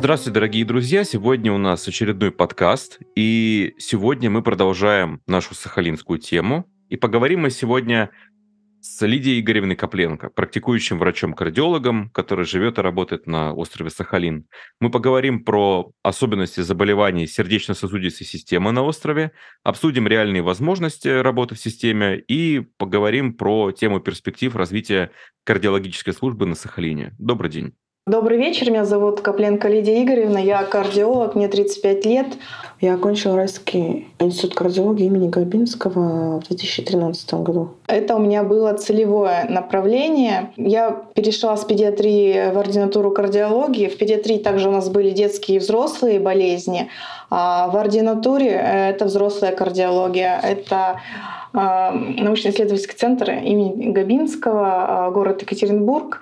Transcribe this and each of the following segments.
Здравствуйте, дорогие друзья! Сегодня у нас очередной подкаст, и сегодня мы продолжаем нашу сахалинскую тему. И поговорим мы сегодня с Лидией Игоревной Копленко, практикующим врачом-кардиологом, который живет и работает на острове Сахалин. Мы поговорим про особенности заболеваний сердечно-сосудистой системы на острове, обсудим реальные возможности работы в системе и поговорим про тему перспектив развития кардиологической службы на Сахалине. Добрый день. Добрый вечер, меня зовут Копленко Лидия Игоревна, я кардиолог, мне 35 лет. Я окончила Райский институт кардиологии имени Габинского в 2013 году. Это у меня было целевое направление. Я перешла с педиатрии в ординатуру кардиологии. В педиатрии также у нас были детские и взрослые болезни. А в ординатуре это взрослая кардиология. Это а, научно-исследовательский центр имени Габинского, а, город Екатеринбург.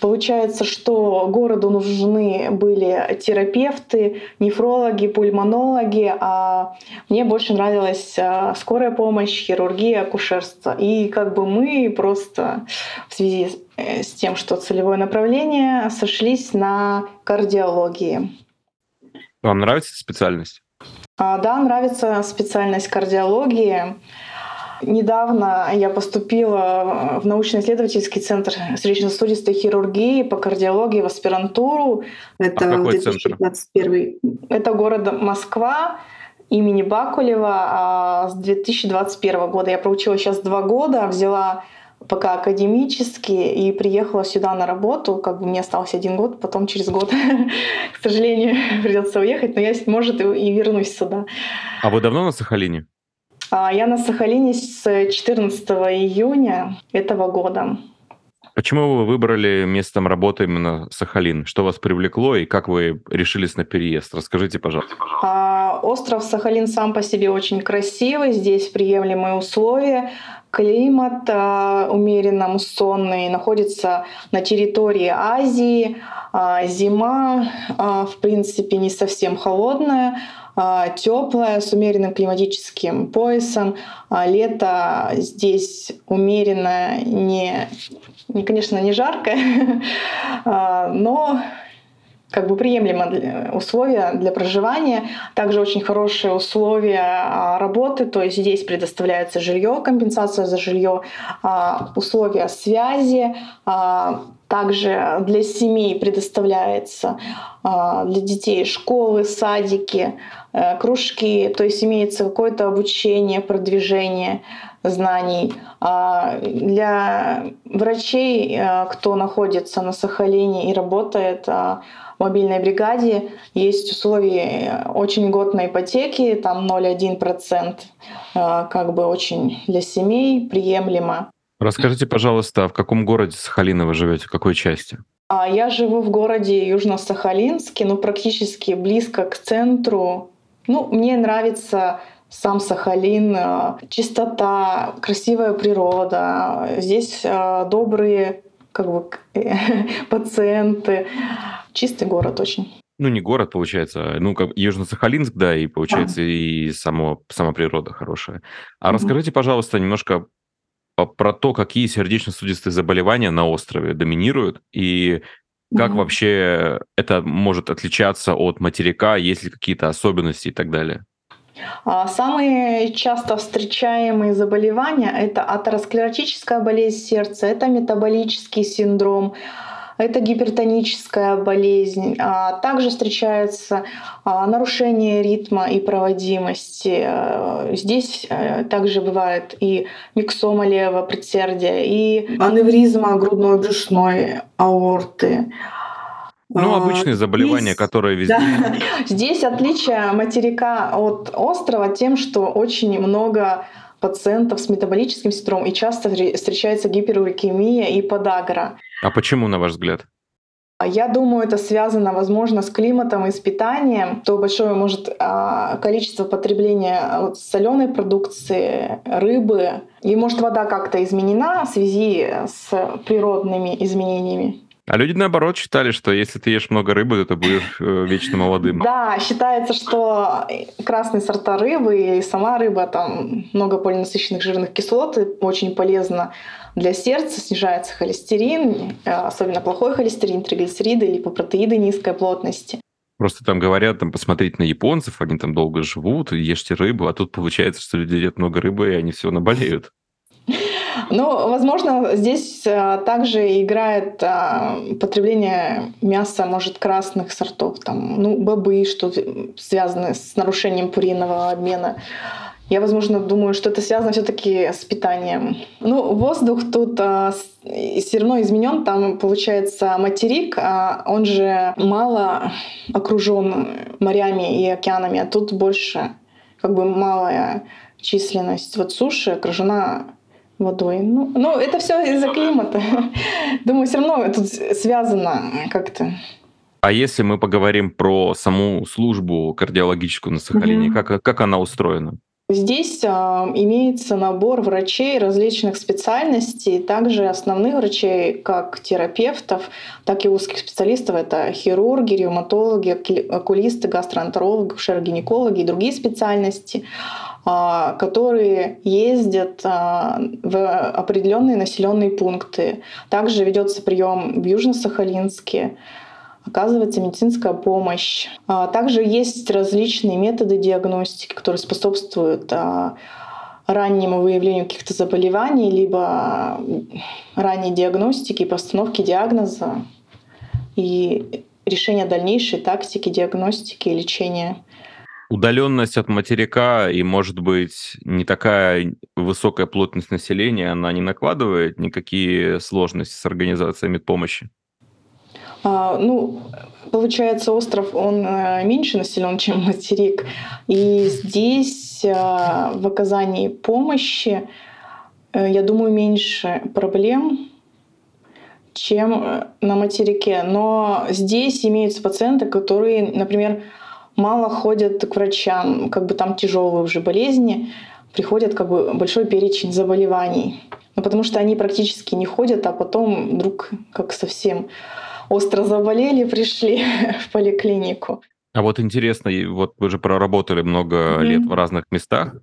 Получается, что городу нужны были терапевты, нефрологи, пульмонологи, а мне больше нравилась а, скорая помощь, хирургия, акушерство. И как бы мы просто в связи с тем, что целевое направление, сошлись на кардиологии. Вам нравится специальность? А, да, нравится специальность кардиологии. Недавно я поступила в научно-исследовательский центр сердечно-сосудистой хирургии по кардиологии в аспирантуру. Это а какой 2021. Центр? Это город Москва имени Бакулева а с 2021 года. Я проучила сейчас два года, взяла пока академически и приехала сюда на работу. Как бы мне остался один год, потом через год, к сожалению, придется уехать, но я, может, и вернусь сюда. А вы давно на Сахалине? А, я на Сахалине с 14 июня этого года. Почему вы выбрали местом работы именно Сахалин? Что вас привлекло и как вы решились на переезд? Расскажите, пожалуйста. А, остров Сахалин сам по себе очень красивый, здесь приемлемые условия. Климат а, умеренно муссонный, находится на территории Азии. Зима, в принципе, не совсем холодная а, теплая, с умеренным климатическим поясом. А, лето здесь умеренно, не, не конечно, не жаркое, а, но как бы приемлемо условия для проживания. Также очень хорошие условия работы, то есть здесь предоставляется жилье, компенсация за жилье, условия связи, также для семей предоставляется для детей школы, садики, Э, кружки, то есть имеется какое-то обучение, продвижение знаний. А для врачей, э, кто находится на Сахалине и работает а, в мобильной бригаде, есть условия очень льготной ипотеки, там 0,1%, э, как бы очень для семей приемлемо. Расскажите, пожалуйста, в каком городе Сахалина вы живете, в какой части? А, я живу в городе Южно-Сахалинске, ну практически близко к центру ну, мне нравится сам Сахалин, э, чистота, красивая природа. Здесь э, добрые как бы, пациенты. Чистый город очень. Ну, не город, получается, ну, как Южно-Сахалинск, да, и получается, а. и само, сама природа хорошая. А угу. расскажите, пожалуйста, немножко про то, какие сердечно-сосудистые заболевания на острове доминируют, и как mm вообще это может отличаться от материка, есть ли какие-то особенности и так далее? А, самые часто встречаемые заболевания — это атеросклеротическая болезнь сердца, это метаболический синдром, это гипертоническая болезнь. А также встречается а, нарушение ритма и проводимости. А, здесь э, также бывает и миксома левого предсердия, и аневризма грудной брюшной аорты. Ну, обычные заболевания, здесь, которые везде. Да. Здесь отличие материка от острова тем, что очень много пациентов с метаболическим синдромом и часто встречается гиперурикемия и подагра. А почему, на ваш взгляд? Я думаю, это связано, возможно, с климатом и с питанием. То большое может а, количество потребления соленой продукции, рыбы. И может вода как-то изменена в связи с природными изменениями. А люди, наоборот, считали, что если ты ешь много рыбы, то ты будешь э, вечно молодым. Да, считается, что красные сорта рыбы и сама рыба, там много полинасыщенных жирных кислот, очень полезно для сердца, снижается холестерин, э, особенно плохой холестерин, триглицериды, липопротеиды низкой плотности. Просто там говорят, там, посмотреть на японцев, они там долго живут, ешьте рыбу, а тут получается, что люди едят много рыбы, и они все наболеют. Ну, возможно, здесь а, также играет а, потребление мяса, может, красных сортов, там, ну, бобы, что связаны с нарушением пуриного обмена. Я, возможно, думаю, что это связано все-таки с питанием. Ну, воздух тут а, все равно изменен. Там получается материк, а он же мало окружен морями и океанами, а тут больше как бы малая численность. Вот суши окружена водой. Ну, ну это все из-за климата. Думаю, все равно тут связано как-то. А если мы поговорим про саму службу кардиологическую на Сахалине, угу. как, как она устроена? Здесь э, имеется набор врачей различных специальностей, также основных врачей, как терапевтов, так и узких специалистов. Это хирурги, ревматологи, окулисты, гастроэнтерологи, шерогинекологи и другие специальности, которые ездят э, в определенные населенные пункты. Также ведется прием в Южно-Сахалинске оказывается медицинская помощь. А, также есть различные методы диагностики, которые способствуют а, раннему выявлению каких-то заболеваний, либо ранней диагностики, постановки диагноза и решения дальнейшей тактики диагностики и лечения. Удаленность от материка и, может быть, не такая высокая плотность населения, она не накладывает никакие сложности с организацией медпомощи? А, ну, получается, остров, он э, меньше населен, чем материк. И здесь э, в оказании помощи, э, я думаю, меньше проблем, чем на материке. Но здесь имеются пациенты, которые, например, мало ходят к врачам, как бы там тяжелые уже болезни, приходят как бы большой перечень заболеваний. Ну, потому что они практически не ходят, а потом вдруг как совсем остро заболели, пришли в поликлинику. А вот интересно, вот вы же проработали много mm-hmm. лет в разных местах.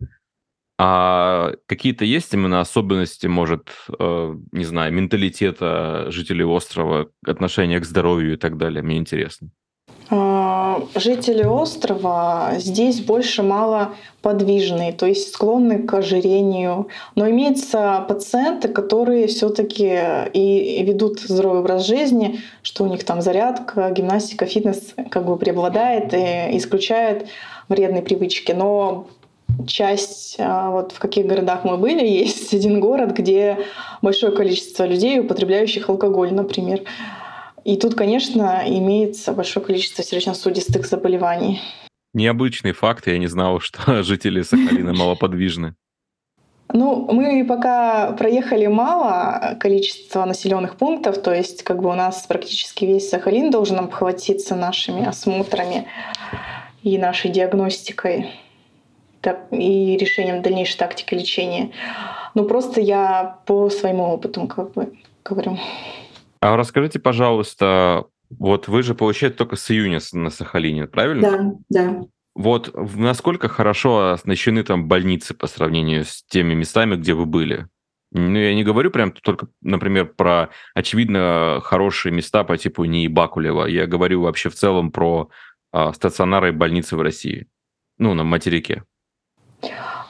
А какие-то есть именно особенности, может, э, не знаю, менталитета жителей острова, отношения к здоровью и так далее? Мне интересно. А, жители острова здесь больше мало подвижные, то есть склонны к ожирению. Но имеются пациенты, которые все-таки и ведут здоровый образ жизни, что у них там зарядка, гимнастика, фитнес как бы преобладает и исключают вредные привычки. Но часть, а, вот в каких городах мы были, есть один город, где большое количество людей, употребляющих алкоголь, например. И тут, конечно, имеется большое количество сердечно-сосудистых заболеваний. Необычный факт, я не знал, что жители Сахалина малоподвижны. Ну, мы пока проехали мало количества населенных пунктов, то есть как бы у нас практически весь Сахалин должен обхватиться нашими осмотрами и нашей диагностикой и решением дальнейшей тактики лечения. Ну, просто я по своему опыту как бы говорю. А расскажите, пожалуйста, вот вы же, получаете только с июня на Сахалине, правильно? Да, да. Вот насколько хорошо оснащены там больницы по сравнению с теми местами, где вы были? Ну, я не говорю прям только, например, про очевидно хорошие места по типу НИИ Бакулева. Я говорю вообще в целом про а, стационары и больницы в России. Ну, на материке.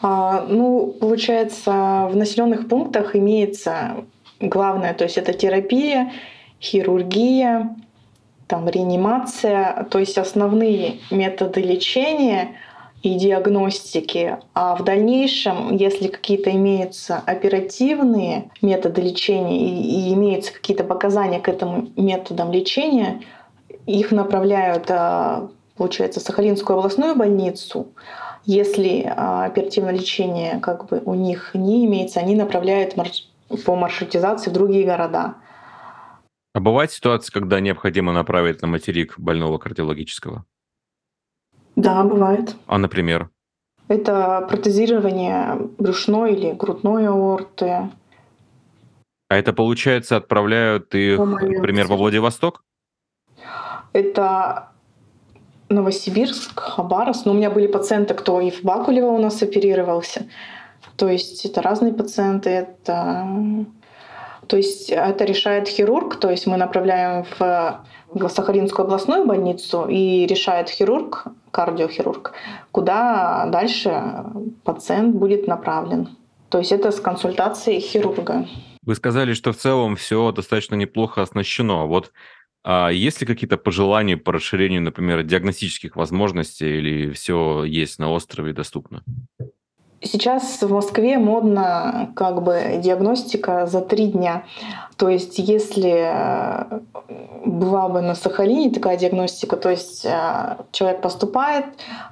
А, ну, получается, в населенных пунктах имеется главное, то есть это терапия, хирургия, там реанимация, то есть основные методы лечения и диагностики. А в дальнейшем, если какие-то имеются оперативные методы лечения и, и имеются какие-то показания к этому методам лечения, их направляют, а, получается, в Сахалинскую областную больницу. Если а, оперативное лечение как бы у них не имеется, они направляют по маршрутизации в другие города. А бывает ситуация, когда необходимо направить на материк больного кардиологического? Да, бывает. А, например? Это протезирование брюшной или грудной аорты. А это, получается, отправляют их, например, во Владивосток? Это Новосибирск, Хабаровск. Но у меня были пациенты, кто и в Бакулево у нас оперировался. То есть это разные пациенты, это то есть это решает хирург, то есть мы направляем в Сахалинскую областную больницу и решает хирург, кардиохирург, куда дальше пациент будет направлен. То есть это с консультацией хирурга. Вы сказали, что в целом все достаточно неплохо оснащено. Вот а есть ли какие-то пожелания по расширению, например, диагностических возможностей, или все есть на острове доступно? Сейчас в Москве модно как бы диагностика за три дня. То есть если э, была бы на Сахалине такая диагностика, то есть э, человек поступает,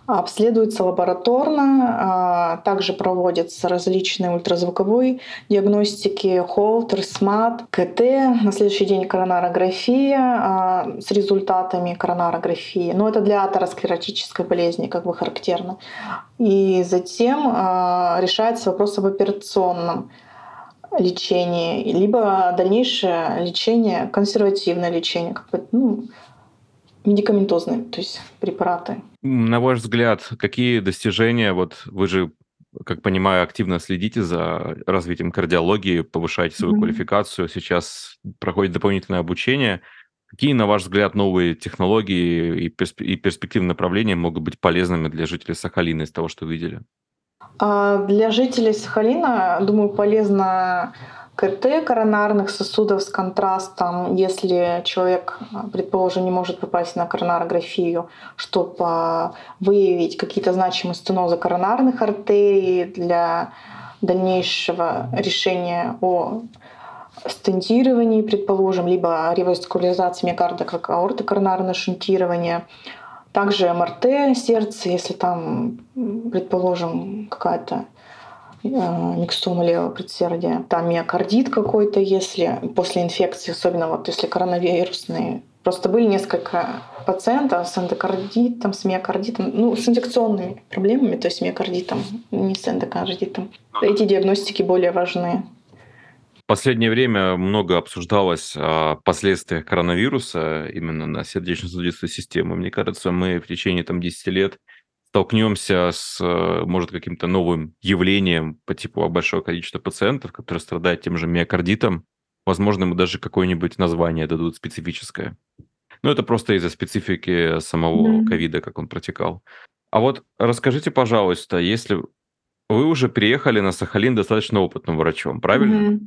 обследуется лабораторно, э, также проводятся различные ультразвуковые диагностики, холтер, СМАТ, КТ, на следующий день коронарография с результатами коронарографии. Но это для атеросклеротической болезни как бы характерно. И затем решается вопрос об операционном лечении, либо дальнейшее лечение, консервативное лечение, как бы, ну, медикаментозные, то есть препараты. На ваш взгляд, какие достижения, вот вы же, как понимаю, активно следите за развитием кардиологии, повышаете свою mm-hmm. квалификацию, сейчас проходит дополнительное обучение. Какие, на ваш взгляд, новые технологии и перспективные направления могут быть полезными для жителей Сахалина из того, что видели? А для жителей Сахалина, думаю, полезно КТ коронарных сосудов с контрастом, если человек, предположим, не может попасть на коронарографию, чтобы выявить какие-то значимые стенозы коронарных артерий для дальнейшего решения о стентировании, предположим, либо реваскуляризации миокарда как аорты коронарное шунтирование – также МРТ сердца, если там, предположим, какая-то э, микстома левого предсердия, там миокардит какой-то, если после инфекции, особенно вот если коронавирусные. Просто были несколько пациентов с эндокардитом, с миокардитом, ну, с инфекционными проблемами, то есть миокардитом, не с эндокардитом. Эти диагностики более важны последнее время много обсуждалось о последствиях коронавируса именно на сердечно-сосудистую систему. Мне кажется, мы в течение там, 10 лет столкнемся с, может, каким-то новым явлением по типу большого количества пациентов, которые страдают тем же миокардитом. Возможно, ему даже какое-нибудь название дадут специфическое. Но это просто из-за специфики самого ковида, как он протекал. А вот расскажите, пожалуйста, если вы уже приехали на Сахалин достаточно опытным врачом, правильно? Mm-hmm.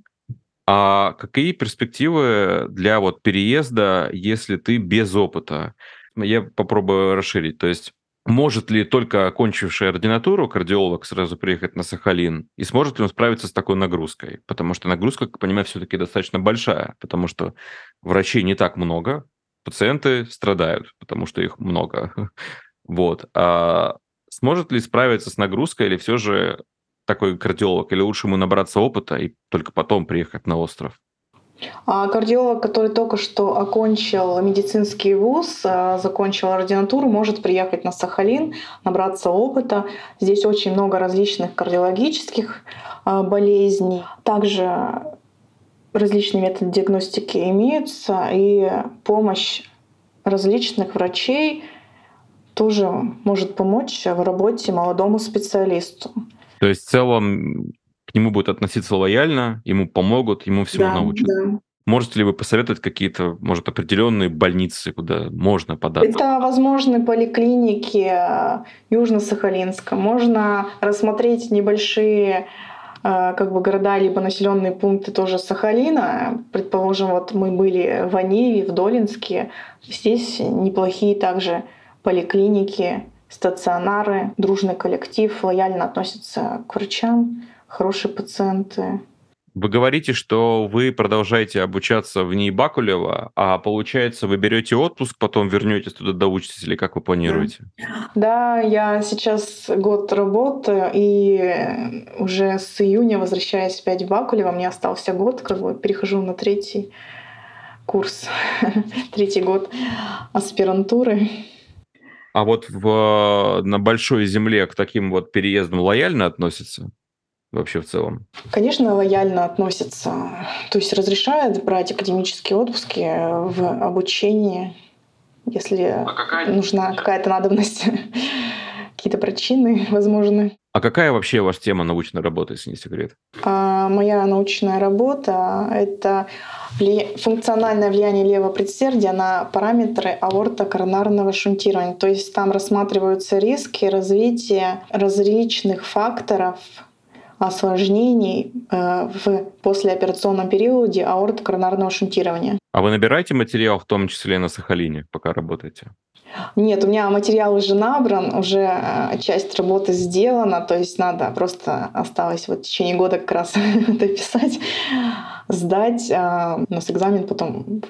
А какие перспективы для вот переезда, если ты без опыта? Я попробую расширить. То есть может ли только окончивший ординатуру кардиолог сразу приехать на Сахалин? И сможет ли он справиться с такой нагрузкой? Потому что нагрузка, как я понимаю, все-таки достаточно большая, потому что врачей не так много, пациенты страдают, потому что их много. Вот. А сможет ли справиться с нагрузкой или все же такой кардиолог? Или лучше ему набраться опыта и только потом приехать на остров? А кардиолог, который только что окончил медицинский вуз, а, закончил ординатуру, может приехать на Сахалин, набраться опыта. Здесь очень много различных кардиологических а, болезней. Также различные методы диагностики имеются, и помощь различных врачей тоже может помочь в работе молодому специалисту. То есть в целом к нему будут относиться лояльно, ему помогут, ему всему да, научат. Да. Можете ли вы посоветовать какие-то, может, определенные больницы, куда можно податься? Это возможны поликлиники э, Южно-Сахалинска. Можно рассмотреть небольшие э, как бы города либо населенные пункты тоже Сахалина. Предположим, вот мы были в Аниве, в Долинске. Здесь неплохие также поликлиники стационары, дружный коллектив, лояльно относятся к врачам, хорошие пациенты. Вы говорите, что вы продолжаете обучаться в НИИ Бакулева, а получается, вы берете отпуск, потом вернетесь туда, доучитесь, или как вы планируете? Да, я сейчас год работаю, и уже с июня возвращаюсь опять в Бакулево. Мне остался год, как бы перехожу на третий курс, третий год аспирантуры. А вот в, на большой земле к таким вот переездам лояльно относятся? вообще в целом? Конечно, лояльно относятся. То есть разрешают брать академические отпуски в обучении, если а какая... нужна какая-то надобность, какие-то причины возможны. А какая вообще ваша тема научной работы, если не секрет? А, моя научная работа — это вли... функциональное влияние левого предсердия на параметры аорто-коронарного шунтирования. То есть там рассматриваются риски развития различных факторов осложнений э, в послеоперационном периоде аорто-коронарного шунтирования. А вы набираете материал, в том числе на Сахалине, пока работаете? Нет, у меня материал уже набран, уже э, часть работы сделана, то есть надо просто осталось вот в течение года как раз дописать, сдать. А у нас экзамен потом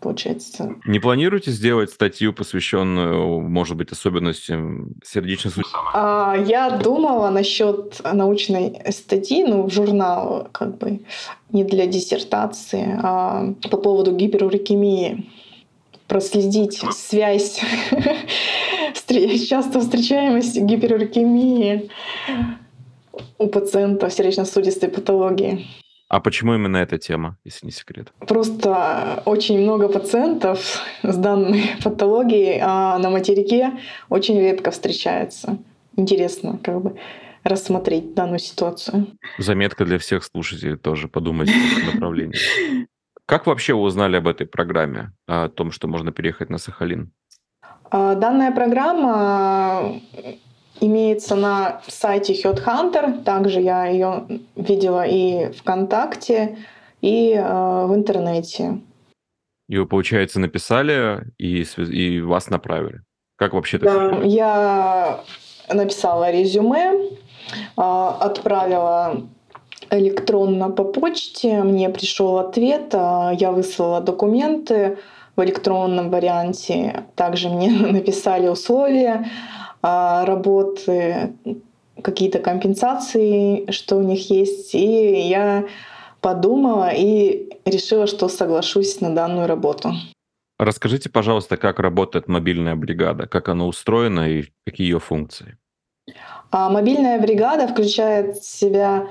получается. Не планируете сделать статью, посвященную, может быть, особенностям сердечно а, Я думала насчет научной статьи, ну, в журнал, как бы, не для диссертации, а по поводу гиперурикемии проследить связь часто встречаемости гиперурикемии у пациента сердечно-сосудистой патологии. А почему именно эта тема, если не секрет? Просто очень много пациентов с данной патологией а на материке очень редко встречается. Интересно, как бы рассмотреть данную ситуацию. Заметка для всех слушателей тоже подумать в направлении. Как вообще вы узнали об этой программе, о том, что можно переехать на Сахалин? А, данная программа имеется на сайте HeadHunter. Также я ее видела и ВКонтакте, и э, в интернете. И вы, получается, написали и, и вас направили. Как вообще это? Да, я написала резюме, э, отправила электронно по почте, мне пришел ответ, э, я выслала документы в электронном варианте, также мне написали условия, а, работы, какие-то компенсации, что у них есть. И я подумала и решила, что соглашусь на данную работу. Расскажите, пожалуйста, как работает мобильная бригада, как она устроена и какие ее функции? А мобильная бригада включает в себя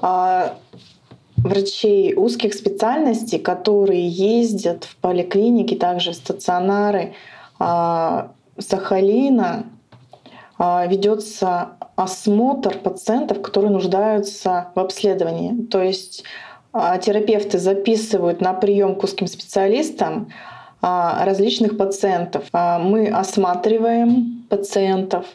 а, врачей узких специальностей, которые ездят в поликлиники, также в стационары а, Сахалина, ведется осмотр пациентов, которые нуждаются в обследовании. То есть терапевты записывают на прием к узким специалистам различных пациентов. Мы осматриваем пациентов,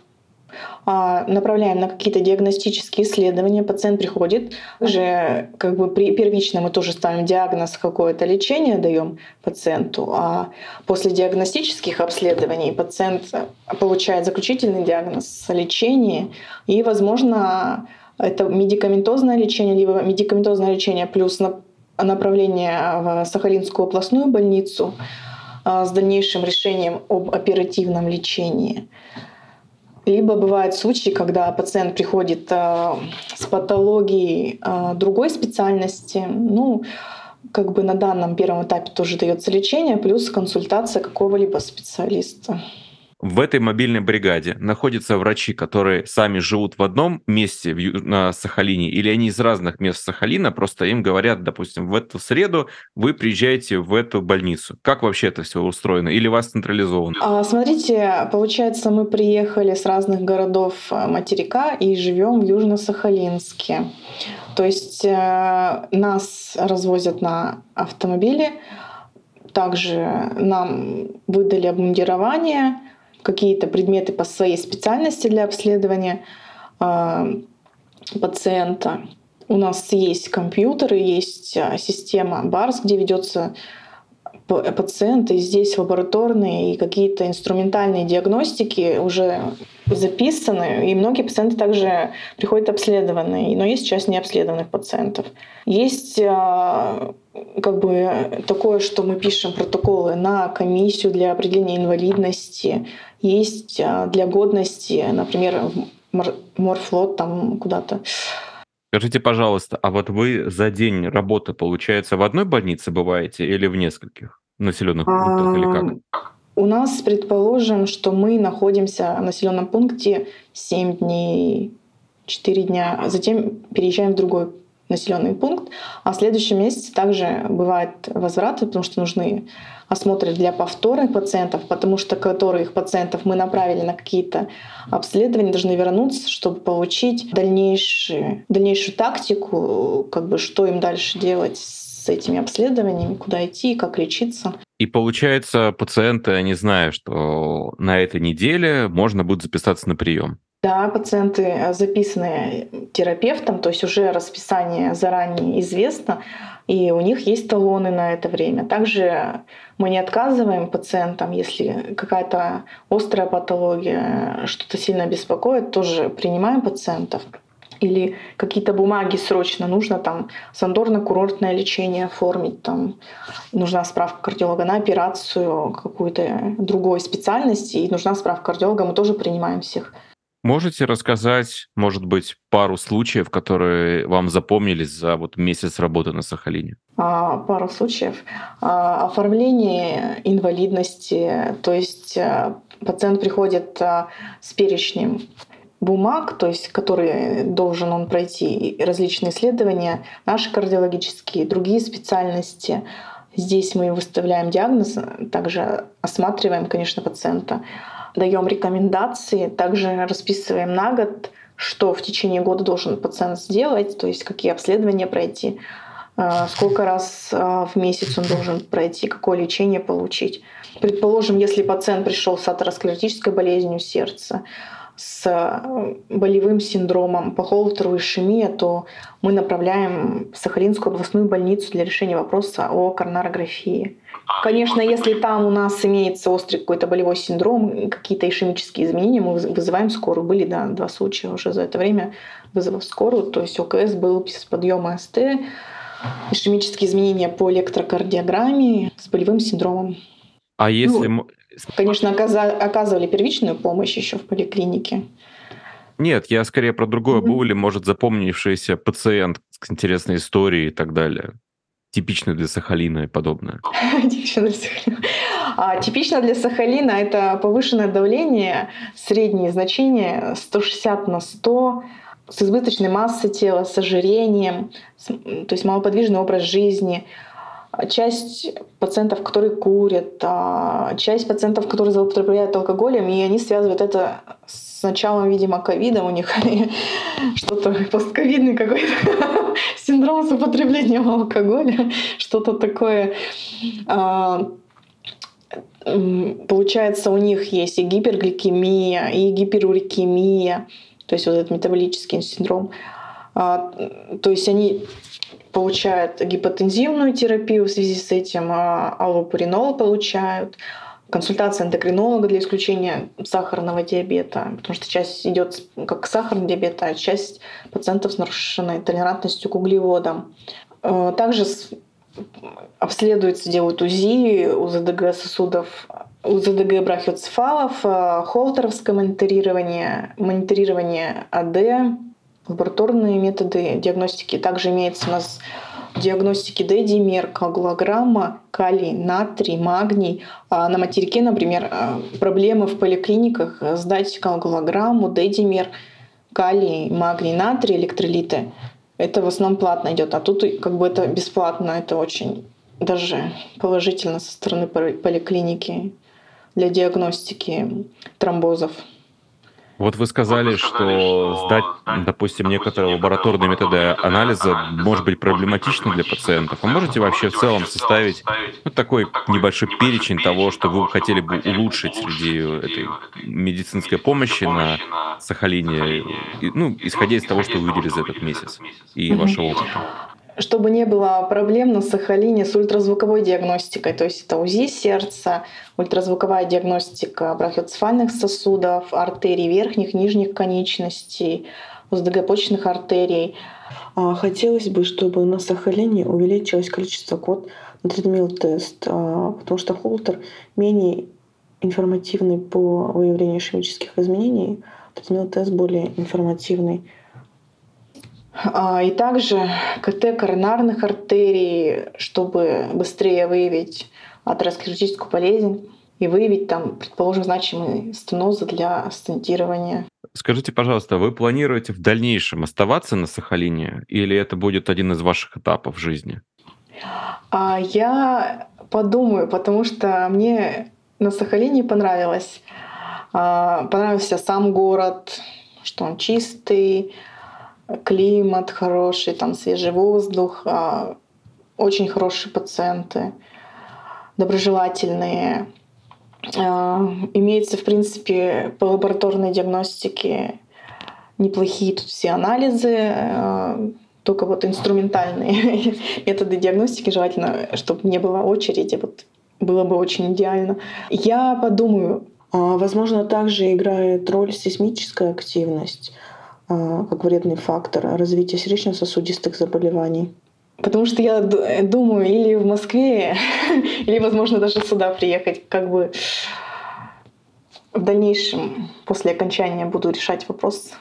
направляем на какие-то диагностические исследования, пациент приходит, уже как бы при первично мы тоже ставим диагноз, какое-то лечение даем пациенту, а после диагностических обследований пациент получает заключительный диагноз лечения и, возможно, это медикаментозное лечение, либо медикаментозное лечение плюс направление в Сахалинскую областную больницу а, с дальнейшим решением об оперативном лечении. Либо бывают случаи, когда пациент приходит э, с патологией э, другой специальности, ну, как бы на данном первом этапе тоже дается лечение, плюс консультация какого-либо специалиста. В этой мобильной бригаде находятся врачи, которые сами живут в одном месте на Сахалине, или они из разных мест Сахалина, просто им говорят, допустим, в эту среду вы приезжаете в эту больницу. Как вообще это все устроено? Или вас централизовано? А, смотрите, получается, мы приехали с разных городов э, материка и живем в Южно-Сахалинске. То есть э, нас развозят на автомобиле, также нам выдали обмундирование, какие-то предметы по своей специальности для обследования э, пациента. У нас есть компьютеры, есть а, система БАРС, где ведется пациенты здесь лабораторные и какие-то инструментальные диагностики уже записаны, и многие пациенты также приходят обследованные, но есть часть необследованных пациентов. Есть а, как бы такое, что мы пишем протоколы на комиссию для определения инвалидности, есть а, для годности, например, морфлот там куда-то. Скажите, пожалуйста, а вот вы за день работы, получается, в одной больнице бываете или в нескольких населенных пунктах, или как? У нас, предположим, что мы находимся в населенном пункте 7 дней, 4 дня, а затем переезжаем в другой населенный пункт. А в следующем месяце также бывают возвраты, потому что нужны осмотры для повторных пациентов, потому что которых пациентов мы направили на какие-то обследования, должны вернуться, чтобы получить дальнейшую, дальнейшую тактику, как бы что им дальше делать с этими обследованиями, куда идти, как лечиться. И получается, пациенты, они знают, что на этой неделе можно будет записаться на прием. Да, пациенты э, записаны терапевтом, то есть уже расписание заранее известно, и у них есть талоны на это время. Также мы не отказываем пациентам, если какая-то острая патология, что-то сильно беспокоит, тоже принимаем пациентов. Или какие-то бумаги срочно нужно, там, сандорно-курортное лечение оформить, там, нужна справка кардиолога на операцию какую-то другой специальности, и нужна справка кардиолога, мы тоже принимаем всех. Можете рассказать, может быть, пару случаев, которые вам запомнились за вот месяц работы на Сахалине? А, пару случаев. А, оформление инвалидности, то есть а, пациент приходит а, с перечнем бумаг, то есть который должен он пройти различные исследования, наши кардиологические, другие специальности. Здесь мы выставляем диагноз, также осматриваем, конечно, пациента даем рекомендации, также расписываем на год, что в течение года должен пациент сделать, то есть какие обследования пройти, э, сколько раз э, в месяц он должен пройти, какое лечение получить. Предположим, если пациент пришел с атеросклеротической болезнью сердца, с э, болевым синдромом по холтеру ишемия, то мы направляем в Сахалинскую областную больницу для решения вопроса о коронарографии. Конечно, если там у нас имеется острый какой-то болевой синдром, какие-то ишемические изменения, мы вызываем скорую. Были, да, два случая уже за это время вызовов скорую. То есть ОКС был без подъема СТ, ишемические изменения по электрокардиограмме с болевым синдромом. А если... Ну, конечно, оказывали первичную помощь еще в поликлинике. Нет, я скорее про другое. Mm-hmm. Был ли, может, запомнившийся пациент с интересной историей и так далее? типично для Сахалина и подобное? Типично для Сахалина. А, типично для Сахалина это повышенное давление, средние значения 160 на 100, с избыточной массой тела, с ожирением, то есть малоподвижный образ жизни. Часть пациентов, которые курят, а, часть пациентов, которые злоупотребляют алкоголем, и они связывают это с началом, видимо, ковида у них что-то постковидный какой-то синдром с употреблением алкоголя, что-то такое. А, получается, у них есть и гипергликемия, и гиперурикемия, то есть вот этот метаболический синдром. А, то есть они получают гипотензивную терапию в связи с этим, а аллопуринол получают, консультация эндокринолога для исключения сахарного диабета, потому что часть идет как сахарный диабет, а часть пациентов с нарушенной толерантностью к углеводам. Э, также обследуются, делают УЗИ, УЗДГ сосудов, УЗДГ брахиоцефалов, э, холтеровское мониторирование, мониторирование АД, лабораторные методы диагностики. Также имеется у нас диагностики D-димер, калий, натрий, магний. А на материке, например, э, проблемы в поликлиниках э, сдать коагулограмму, D-димер, калий, магний, натрий, электролиты. Это в основном платно идет, а тут как бы это бесплатно, это очень даже положительно со стороны поликлиники для диагностики тромбозов. Вот вы сказали, вот что сдать, допустим, некоторые лабораторные методы анализа может быть проблематично для пациентов. А можете вообще в целом составить ну, такой небольшой перечень того, что вы хотели бы улучшить среди этой медицинской помощи на Сахалине, ну, исходя из того, что вы видели за этот месяц и вашего опыта? Чтобы не было проблем на Сахалине с ультразвуковой диагностикой. То есть это УЗИ сердца, ультразвуковая диагностика брахиоцефальных сосудов, артерий верхних, нижних конечностей, УЗДГ почечных артерий. А, хотелось бы, чтобы на Сахалине увеличилось количество код на тредмил-тест, а, потому что холтер менее информативный по выявлению ишемических изменений, тредмил-тест более информативный. А, и также КТ коронарных артерий, чтобы быстрее выявить атеросклеротическую болезнь и выявить там, предположим, значимые стенозы для стентирования. Скажите, пожалуйста, вы планируете в дальнейшем оставаться на Сахалине или это будет один из ваших этапов жизни? А, я подумаю, потому что мне на Сахалине понравилось. А, понравился сам город, что он чистый, климат хороший, там свежий воздух, а, очень хорошие пациенты, доброжелательные. А, имеется, в принципе, по лабораторной диагностике неплохие тут все анализы, а, только вот инструментальные методы диагностики желательно, чтобы не было очереди, вот было бы очень идеально. Я подумаю. Возможно, также играет роль сейсмическая активность как вредный фактор развития сердечно-сосудистых заболеваний. Потому что я думаю, или в Москве, или, возможно, даже сюда приехать, как бы в дальнейшем, после окончания, буду решать вопрос.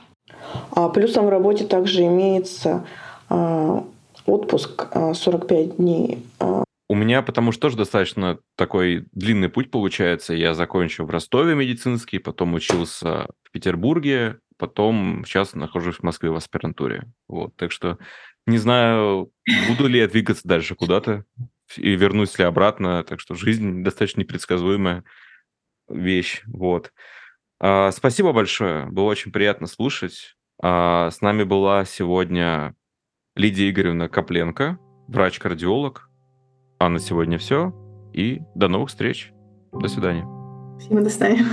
А плюсом в работе также имеется а, отпуск а, 45 дней. А. У меня, потому что тоже достаточно такой длинный путь получается. Я закончил в Ростове медицинский, потом учился в Петербурге, потом сейчас нахожусь в Москве в аспирантуре. Вот, так что не знаю, буду ли я двигаться дальше куда-то и вернусь ли обратно. Так что жизнь достаточно непредсказуемая вещь. Вот. А, спасибо большое. Было очень приятно слушать. А, с нами была сегодня Лидия Игоревна Копленко, врач-кардиолог. А на сегодня все. И до новых встреч. До свидания. Спасибо, до свидания.